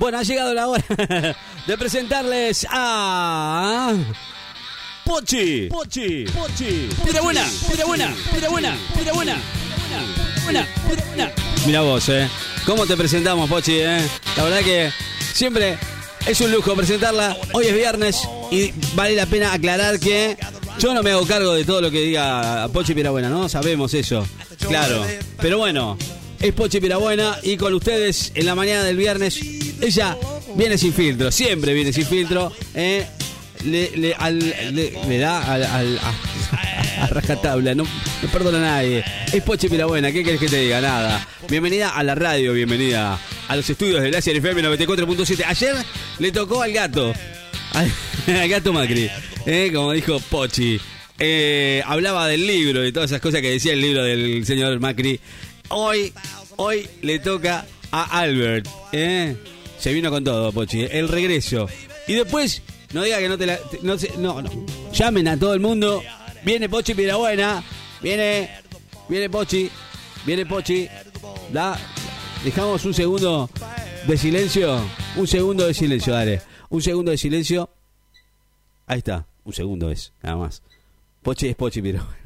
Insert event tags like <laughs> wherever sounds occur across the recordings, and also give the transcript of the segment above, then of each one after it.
Bueno, ha llegado la hora <laughs> de presentarles a. Pochi. Pochi. Pochi. Pira buena, pira buena, pira buena, pira buena. Buena, pira buena. Mira vos, eh. ¿Cómo te presentamos, Pochi, eh? La verdad que siempre es un lujo presentarla. Hoy es viernes y vale la pena aclarar que yo no me hago cargo de todo lo que diga Pochi Pirabuena, ¿no? Sabemos eso. Claro. Pero bueno, es Pochi Pirabuena y con ustedes en la mañana del viernes, ella viene sin filtro, siempre viene sin filtro. ¿eh? Le, le, al- le- le da al, al- a, a no, no perdona a nadie. Es Pochi Pirabuena, ¿qué querés que te diga? Nada. Bienvenida a la radio, bienvenida a los estudios de Glaciar FM 94.7. Ayer le tocó al gato, <laughs> al, al gato Macri, ¿eh? como dijo Pochi. Eh, hablaba del libro y todas esas cosas que decía el libro del señor Macri. Hoy, hoy le toca a Albert. ¿eh? Se vino con todo, Pochi. El regreso. Y después, no diga que no te la. no, no. Llamen a todo el mundo. Viene Pochi Pirabuena. Viene. Viene Pochi. Viene Pochi. Da. Dejamos un segundo de silencio. Un segundo de silencio, dale. Un segundo de silencio. Ahí está. Un segundo es, nada más. Pochi es Pochi Pirabuena.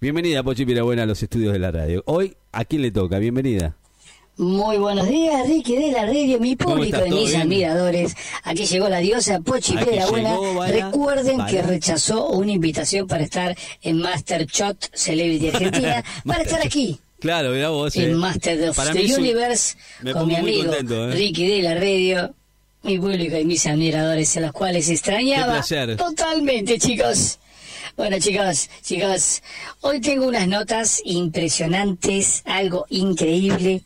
Bienvenida, Pochi Pirabuena, a los estudios de la radio. Hoy, ¿a quién le toca? Bienvenida. Muy buenos días, Ricky de la radio, mi ¿Cómo público y ¿Todo mis bien? admiradores. Aquí llegó la diosa Pochi Piedra Buena. Recuerden que rechazó una invitación para estar en Master Shot Celebrity Argentina, <laughs> para estar aquí. Claro, mira vos. eh. En Master of Para the mí Universe me con mi amigo contento, eh. Ricky de la radio, mi público y mis admiradores, a los cuales extrañaba totalmente, chicos. Bueno, chicos, chicos, hoy tengo unas notas impresionantes, algo increíble.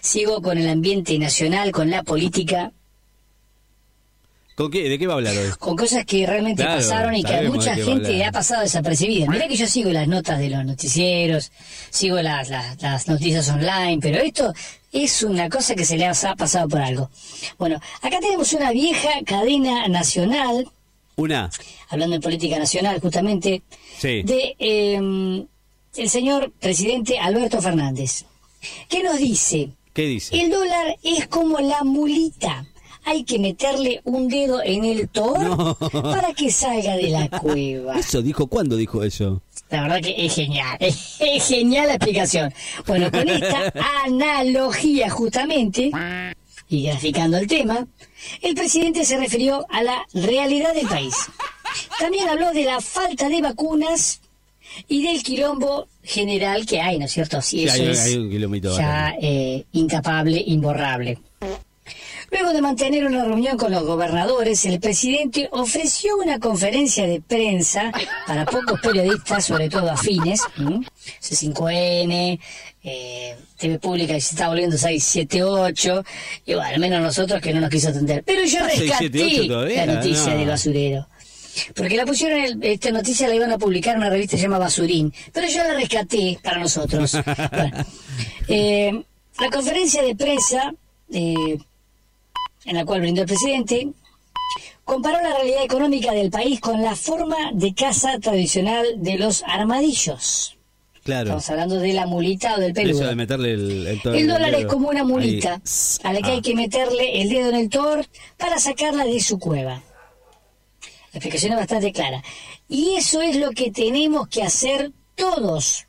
Sigo con el ambiente nacional, con la política, ¿Con qué? ¿De qué va a hablar hoy? con cosas que realmente Claro, pasaron y que a mucha gente ha pasado desapercibida. Mirá que yo sigo las notas de los noticieros, sigo las, las, las noticias online, pero esto es una cosa que se le ha ha pasado por algo. Bueno, acá tenemos una vieja cadena nacional, Una. hablando de política nacional justamente, Sí. de eh, el señor presidente Alberto Fernández, que nos dice, ¿Qué dice? el dólar es como la mulita. Hay que meterle un dedo en el tor No. <laughs> para que salga de la cueva. <laughs> Eso dijo, ¿cuándo dijo eso? La verdad que es genial, es, <laughs> es genial la explicación. Bueno, con esta analogía justamente, y graficando el tema, el presidente se refirió a la realidad del país. También habló de la falta de vacunas y del quilombo general que hay, ¿no es cierto? Si Sí, eso hay- es hay un ya eh, incapable, imborrable. Luego de mantener una reunión con los gobernadores, el presidente ofreció una conferencia de prensa para pocos periodistas, sobre todo afines, ¿m? C5N, eh, TV Pública que se está volviendo 678, y bueno, al menos nosotros que no nos quiso atender. Pero yo Ah, rescaté 678 todavía, la noticia no. del basurero. Porque la pusieron, el- esta noticia la iban a publicar en una revista que se llama Basurín, pero yo la rescaté para nosotros. <laughs> Bueno, eh, la conferencia de prensa eh, en la cual brindó el presidente comparó la realidad económica del país con la forma de caza tradicional de los armadillos. Claro. Estamos hablando de la mulita o del peludo. Eso de meterle el, el, El dólar es como una mulita Ahí. a la que Ah. hay que meterle el dedo en el tor para sacarla de su cueva. La explicación es bastante clara. Y eso es lo que tenemos que hacer todos.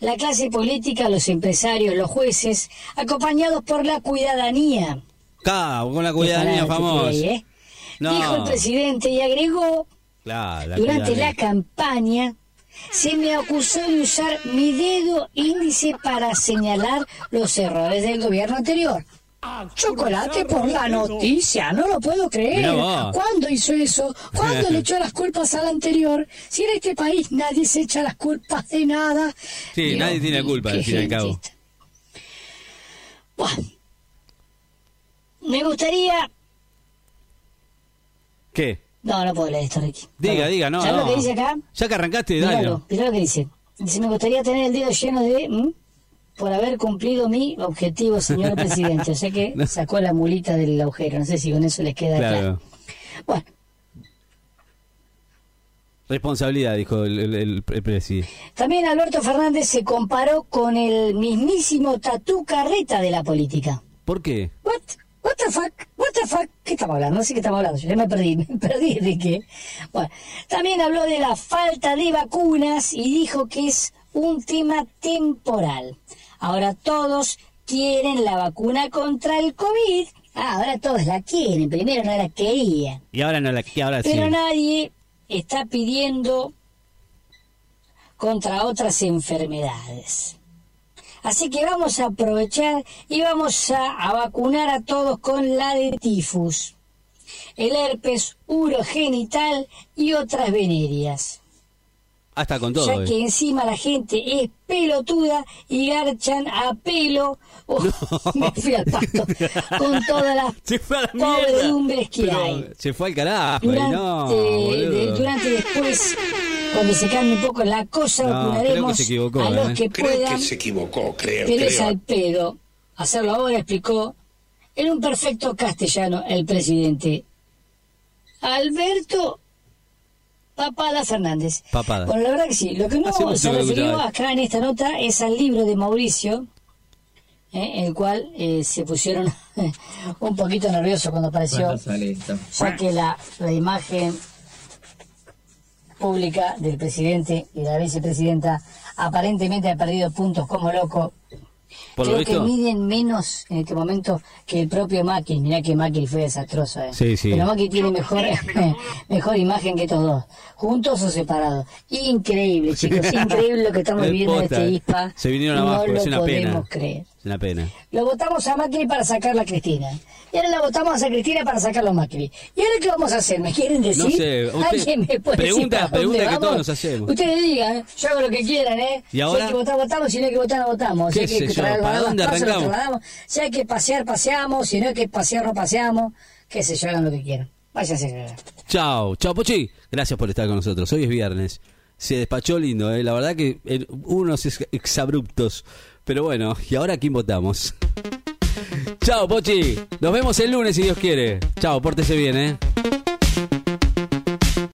La clase política, los empresarios, los jueces, acompañados por la cuidadanía. Ca, con la cuidadanía famosa. ¿eh? No. Dijo el presidente y agregó Claro, la durante la campaña se me acusó de usar mi dedo índice para señalar los errores del gobierno anterior. Chocolate por la noticia, no lo puedo creer. ¿Cuándo hizo eso? ¿Cuándo le echó las culpas al anterior? Si en este país nadie se echa las culpas de nada. Sí, Dios nadie tiene la culpa, al fin y al cabo. Buah. Me gustaría... ¿Qué? No, no puedo leer esto, Ricky. Diga, diga, no. ¿Sabes no. lo que dice acá? Ya que arrancaste, dale. Mirá lo que dice. Dice, me gustaría tener el dedo lleno de... por haber cumplido mi objetivo, señor <laughs> presidente. O sea que sacó la mulita del agujero. No sé si con eso les queda claro. Claro. Bueno, Responsabilidad, dijo el, el, el, el presi. también Alberto Fernández se comparó con el mismísimo Tatú Carreta de la política. ¿Por qué? What? What the fuck? What la fa... ¿Qué estamos hablando? No sé qué estamos hablando. Yo ya me perdí, <laughs> me perdí de qué. Bueno, también habló de la falta de vacunas y dijo que es un tema temporal. Ahora todos quieren la vacuna contra el COVID. Ah, ahora todos la quieren. Primero no la querían. Y ahora no la sí. Pero nadie está pidiendo contra otras enfermedades. Así que vamos a aprovechar y vamos a, a vacunar a todos con la de tifus, el herpes urogenital y otras venéreas. Hasta con todo. Ya eh. que encima la gente es pelotuda y garchan a pelo. <laughs> Oh, me fui al pasto. Con todas las <laughs> Se fue a la mierda. podredumbres que Pero hay. Se fue al carajo. Durante, no, de- boludo. durante después, cuando se cambie un poco la cosa, No, creo equivocó, a los ¿eh? que Creo puedan. que se equivocó, creo, Pero es creo. al pedo. Hacerlo ahora, explicó en un perfecto castellano el presidente Alberto Papada Fernández. Papada. Bueno, la verdad que sí. Lo que no se refirió acá en esta nota es al libro de Mauricio, eh, el cual eh, se pusieron <laughs> un poquito nerviosos cuando apareció ya que la, la imagen pública del presidente y la vicepresidenta aparentemente ha perdido puntos como loco. Por lo Creo que visto. miden menos en este momento que el propio Macri. Mirá que Macri fue desastroso. eh. Sí, sí. Pero Macri tiene mejor, <laughs> mejor imagen que estos dos. Juntos o separados. Increíble, chicos. Increíble lo que estamos <laughs> Es viviendo en este ISPA. Se vinieron no abajo, lo es una podemos pena. creer. Una pena. Lo votamos a Macri para sacarla a Cristina. Y ahora la votamos a Cristina para sacarlo a Macri. ¿Y ahora qué vamos a hacer? ¿Me quieren decir? No sé, <laughs> usted- ¿Alguien me puede pregunta- decir pregunta que vamos? todos nos hacemos. Ustedes digan, ¿eh? yo hago lo que quieran, ¿eh? ¿Y ahora? Si hay que votar, votamos. Si no hay que votar, no votamos. Si ¿Qué hay que traer ¿Para dónde arrancamos? Si hay que pasear, paseamos. Si no hay que pasear, no paseamos. Qué sé yo, hagan lo que quieran. Váyanse a. Chao, chao Pochi. Gracias por estar con nosotros. Hoy es viernes. Se despachó lindo, ¿eh? la verdad que eh, unos ex- exabruptos. Pero bueno, ¿y ahora quién votamos? chao Pochi. Nos vemos el lunes si Dios quiere. Chao, pórtese bien, ¿eh?